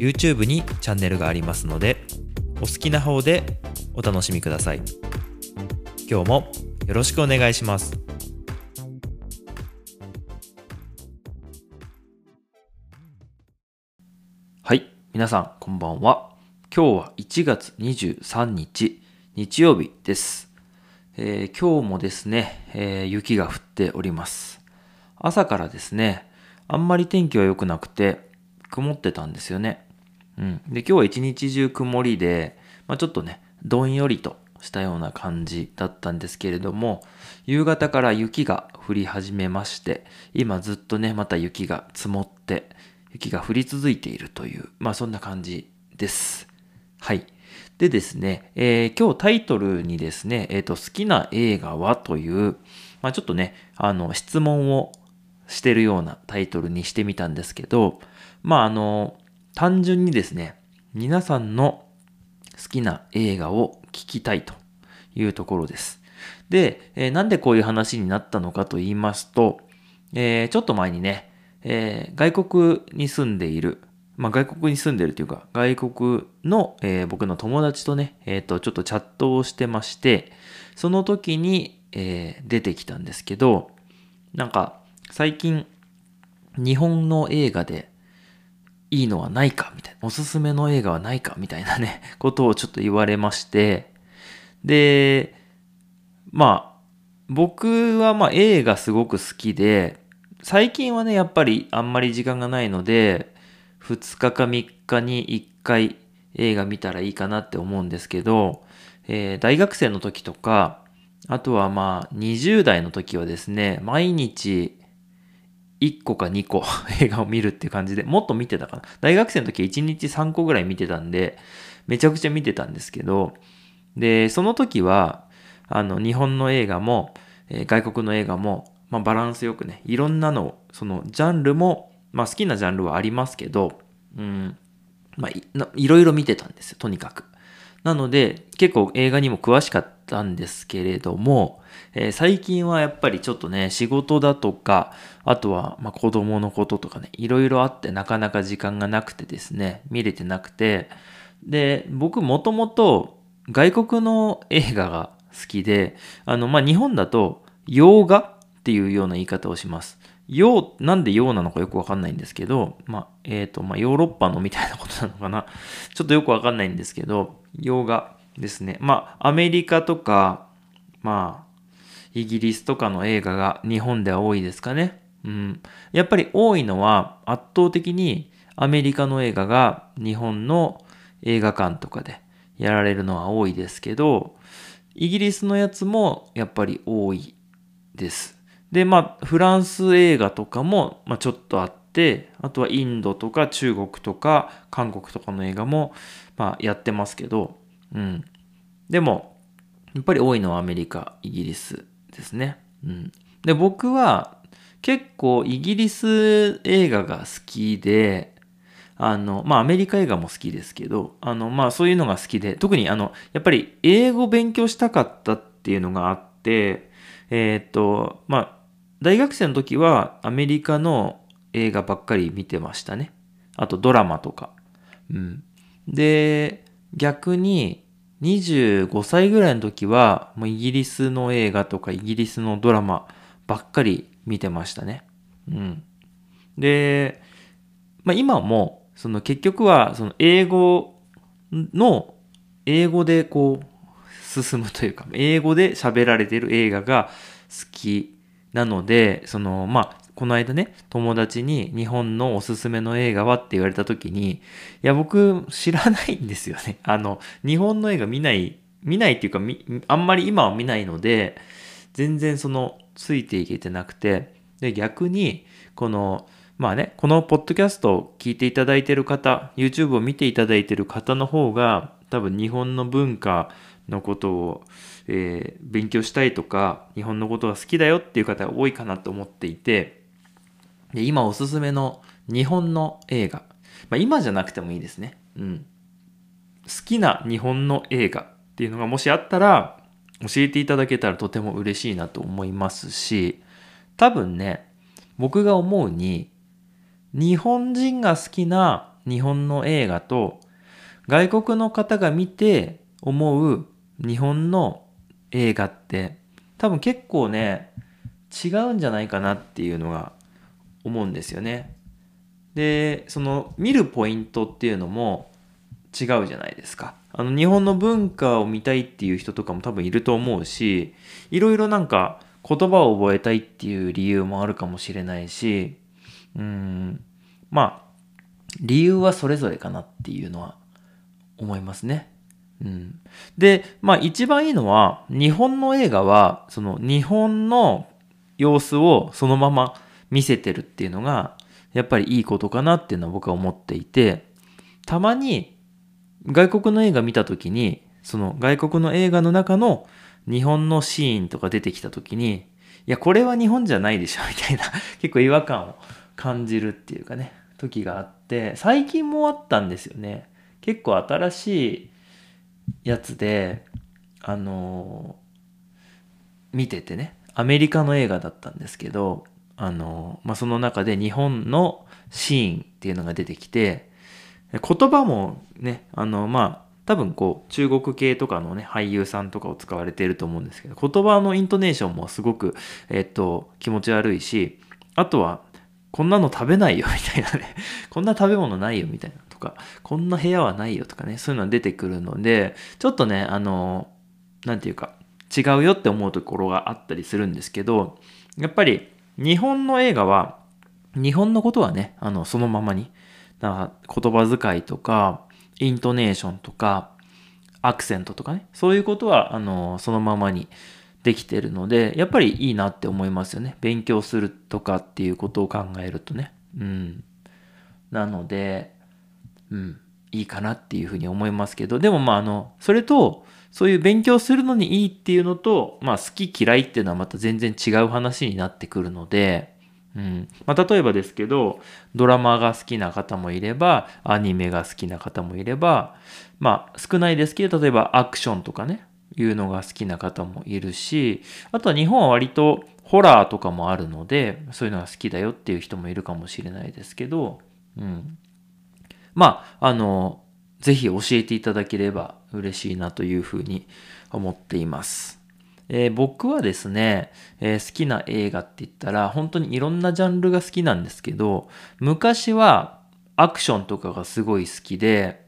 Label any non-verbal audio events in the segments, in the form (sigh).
YouTube にチャンネルがありますのでお好きな方でお楽しみください。今日もよろしくお願いします。はい皆さんこんばんは。今日は1月23日日曜日です、えー今日もですね、えー雪が降っております。朝からですねあんまり天気は良くなくて曇ってたんですよね。うん、で今日は一日中曇りで、まあ、ちょっとねどんよりとしたような感じだったんですけれども夕方から雪が降り始めまして今ずっとねまた雪が積もって雪が降り続いているというまあそんな感じです。はい。でですね、えー今日タイトルにですね、えーと好きな映画はという、まあ、ちょっとねあの質問をしてるようなタイトルにしてみたんですけどまああの単純にですね、皆さんの好きな映画を聞きたいというところです。で、えーなんでこういう話になったのかと言いますと、えーちょっと前にね、えー外国に住んでいる、まあ、外国に住んでるというか、外国の、え僕の友達とね、えっ、と、ちょっとチャットをしてまして、その時に、え出てきたんですけど、なんか、最近、日本の映画で、いいのはないかみたいな、おすすめの映画はないかみたいなね、(laughs) ことをちょっと言われまして、で、まあ、僕はまあ映画すごく好きで、最近はね、やっぱりあんまり時間がないので、2日か3日に1回映画見たらいいかなって思うんですけど、えー大学生の時とか、あとはまあ20代の時はですね、毎日1個か2個 (laughs) 映画を見るっていう感じで、もっと見てたかな。大学生の時は1日3個ぐらい見てたんで、めちゃくちゃ見てたんですけど、で、その時は、あの、日本の映画も、えー外国の映画も、まあ、バランスよくね、いろんなの、その、ジャンルも、まあ、好きなジャンルはありますけど、うん、まあい、いろいろ見てたんですよ、とにかく。なので、結構映画にも詳しかったたんですけれども、えー最近はやっぱりちょっとね、仕事だとか、あとは、ま、子供のこととかね、いろいろあってなかなか時間がなくてですね、見れてなくて、で、僕もともと外国の映画が好きで、あの、ま、日本だと洋画っていうような言い方をします。洋、なんで洋なのかよくわかんないんですけど、まあ、えっ、と、まあ、ヨーロッパのみたいなことなのかな。ちょっとよくわかんないんですけど、洋画ですね。まあ、アメリカとか、まあ、イギリスとかの映画が日本では多いですかね。うん。やっぱり多いのは圧倒的にアメリカの映画が日本の映画館とかでやられるのは多いですけど、イギリスのやつもやっぱり多いです。で、まあ、フランス映画とかも、まあ、ちょっとあって、あとはインドとか中国とか韓国とかの映画も、まあ、やってますけど、うん。でも、やっぱり多いのはアメリカ、イギリスですね。うん。で、僕は結構イギリス映画が好きで、あの、まあアメリカ映画も好きですけど、あの、まあそういうのが好きで、特にあの、やっぱり英語勉強したかったっていうのがあって、えーっと、まあ大学生の時はアメリカの映画ばっかり見てましたね。あとドラマとか。うん。で、逆に25歳ぐらいの時は、もうイギリスの映画とかイギリスのドラマばっかり見てましたね。うん。で、まあ今も、その結局は、その英語の、英語でこう、進むというか、英語で喋られてる映画が好きなので、その、まあ、この間ね、友達に日本のおすすめの映画はって言われた時に、いや、僕知らないんですよね。(laughs) あの、日本の映画見ない、見ないっていうか、あんまり今は見ないので、全然その、ついていけてなくて、で、逆に、この、まあね、このポッドキャストを聞いていただいてる方、YouTube を見ていただいてる方の方が、多分日本の文化のことを、えー、勉強したいとか、日本のことが好きだよっていう方が多いかなと思っていて、で今おすすめの日本の映画、まあ、今じゃなくてもいいですね。うん。好きな日本の映画っていうのがもしあったら、教えていただけたらとても嬉しいなと思いますし、多分ね、僕が思うに、日本人が好きな日本の映画と、外国の方が見て思う日本の映画って、多分結構ね、違うんじゃないかなっていうのが思うんですよね。で、その見るポイントっていうのも違うじゃないですか。あの日本の文化を見たいっていう人とかも多分いると思うし、いろいろなんか言葉を覚えたいっていう理由もあるかもしれないし、うん、まあ、理由はそれぞれかなっていうのは思いますね。うん。で、まあ一番いいのは、日本の映画は、その日本の様子をそのまま見せてるっていうのが、やっぱりいいことかなっていうのは僕は思っていて、たまに外国の映画見た時に、その外国の映画の中の日本のシーンとか出てきた時に、いや、これは日本じゃないでしょ、みたいな、(laughs) 結構違和感を感じるっていうかね、時があって、最近もあったんですよね。結構新しいやつで、あのー、見ててね、アメリカの映画だったんですけど、あの、まあ、その中で日本のシーンっていうのが出てきて、言葉もね、あの、まあ、多分こう、中国系とかのね、俳優さんとかを使われていると思うんですけど、言葉のイントネーションもすごく、えっと、気持ち悪いし、あとは、こんなの食べないよ (laughs) みたいなね、こんな食べ物ないよみたいなとか、こんな部屋はないよとかね、そういうのが出てくるので、ちょっとね、あの、なんていうか、違うよって思うところがあったりするんですけど、やっぱり日本の映画は、日本のことはね、あの、そのままに、だ言葉遣いとか、イントネーションとか、アクセントとかね、そういうことは、あの、そのままにできてるので、やっぱりいいなって思いますよね。勉強するとかっていうことを考えるとね。うん。なので、うん、いいかなっていうふうに思いますけど、でもまあ、あの、それと、そういう勉強するのにいいっていうのと、まあ、好き嫌いっていうのはまた全然違う話になってくるので、うんまあ、例えばですけど、ドラマが好きな方もいれば、アニメが好きな方もいれば、まあ少ないですけど、例えばアクションとかね、いうのが好きな方もいるし、あとは日本は割とホラーとかもあるので、そういうのが好きだよっていう人もいるかもしれないですけど、うん。まあ、あの、ぜひ教えていただければ嬉しいなというふうに思っています。えー、僕はですね、えー、好きな映画って言ったら、本当にいろんなジャンルが好きなんですけど、昔はアクションとかがすごい好きで、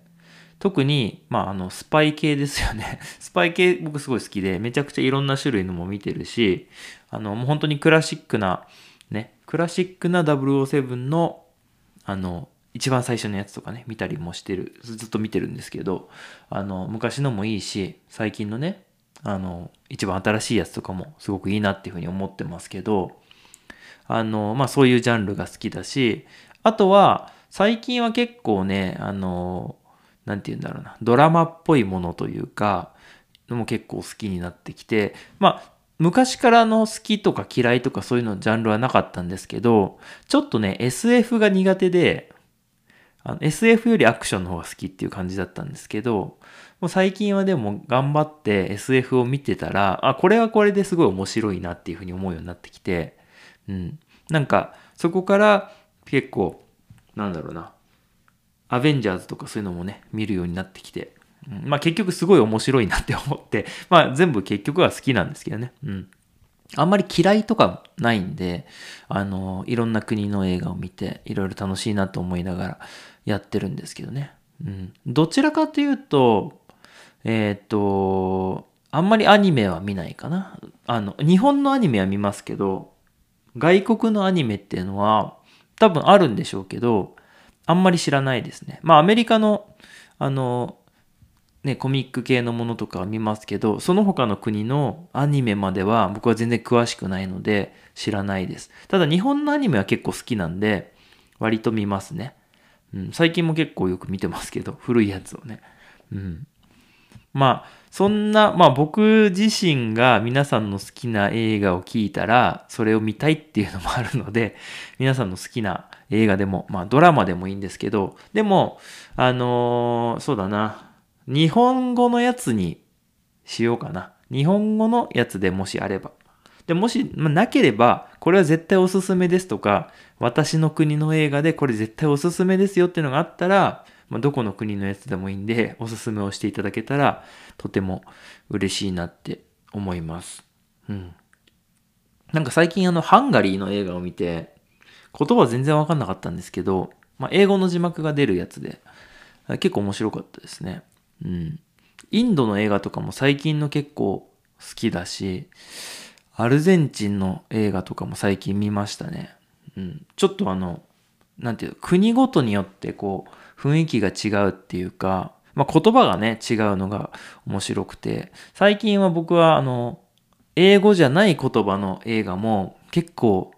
特に、まあ、あの、スパイ系ですよね。(laughs) スパイ系僕すごい好きで、めちゃくちゃいろんな種類のも見てるし、あの、もう本当にクラシックな、ね、クラシックな007の、あの、一番最初のやつとかね、見たりもしてる、ずっと見てるんですけど、あの、昔のもいいし、最近のね、あの、一番新しいやつとかもすごくいいなっていうふうに思ってますけど、あの、まあそういうジャンルが好きだし、あとは、最近は結構ね、あの、なんて言うんだろうな、ドラマっぽいものというか、のも結構好きになってきて、まあ、昔からの好きとか嫌いとかそういうのジャンルはなかったんですけど、ちょっとね、SF が苦手で、あの SF よりアクションの方が好きっていう感じだったんですけど、もう最近はでも頑張って SF を見てたら、あ、これはこれですごい面白いなっていうふうに思うようになってきて、うん。なんか、そこから結構、なんだろうな、アベンジャーズとかそういうのもね、見るようになってきて、うん、まあ結局すごい面白いなって思って、まあ全部結局は好きなんですけどね。うん。あんまり嫌いとかないんで、あの、いろんな国の映画を見て、いろいろ楽しいなと思いながらやってるんですけどね。うん。どちらかというと、えっ、と、あんまりアニメは見ないかな。あの、日本のアニメは見ますけど、外国のアニメっていうのは多分あるんでしょうけど、あんまり知らないですね。まあアメリカの、あの、ね、コミック系のものとかは見ますけど、その他の国のアニメまでは僕は全然詳しくないので知らないです。ただ日本のアニメは結構好きなんで、割と見ますね。うん、最近も結構よく見てますけど、古いやつをね。うん。まあ、そんな、まあ僕自身が皆さんの好きな映画を聞いたら、それを見たいっていうのもあるので、皆さんの好きな映画でも、まあドラマでもいいんですけど、でも、あのー、そうだな、日本語のやつにしようかな。日本語のやつでもしあれば。で、もし、まあ、なければ、これは絶対おすすめですとか、私の国の映画でこれ絶対おすすめですよっていうのがあったら、まあ、どこの国のやつでもいいんで、おすすめをしていただけたら、とても嬉しいなって思います。うん。なんか最近あの、ハンガリーの映画を見て、言葉全然わかんなかったんですけど、まあ、英語の字幕が出るやつで、結構面白かったですね。うん。インドの映画とかも最近の結構好きだし、アルゼンチンの映画とかも最近見ましたね。うん。ちょっとあの、なんていう国ごとによってこう、雰囲気が違うっていうか、まあ、言葉がね、違うのが面白くて、最近は僕はあの、英語じゃない言葉の映画も結構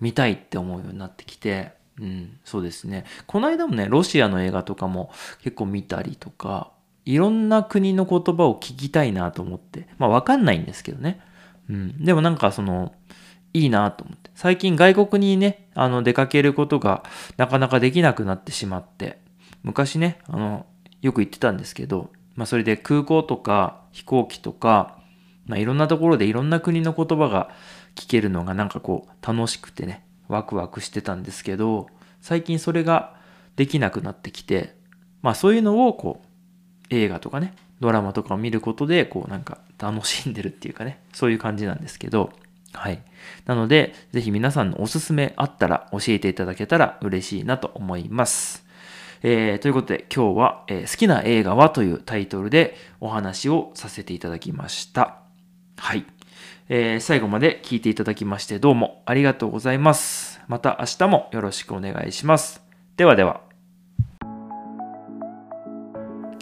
見たいって思うようになってきて、うん、そうですね。この間もね、ロシアの映画とかも結構見たりとか、いろんな国の言葉を聞きたいなと思って、まあわかんないんですけどね。うん、でもなんかその、いいなと思って。最近外国にね、あの出かけることがなかなかできなくなってしまって、昔ね、あの、よく言ってたんですけど、まあそれで空港とか飛行機とか、まあいろんなところでいろんな国の言葉が聞けるのがなんかこう楽しくてね、ワクワクしてたんですけど、最近それができなくなってきて、まあそういうのをこう映画とかね、ドラマとかを見ることでこうなんか楽しんでるっていうかね、そういう感じなんですけど、はい。なので、ぜひ皆さんのおすすめあったら教えていただけたら嬉しいなと思います。えー、ということで今日は、えー、好きな映画はというタイトルでお話をさせていただきました。はい。えー、最後まで聞いていただきましてどうもありがとうございます。また明日もよろしくお願いします。ではでは。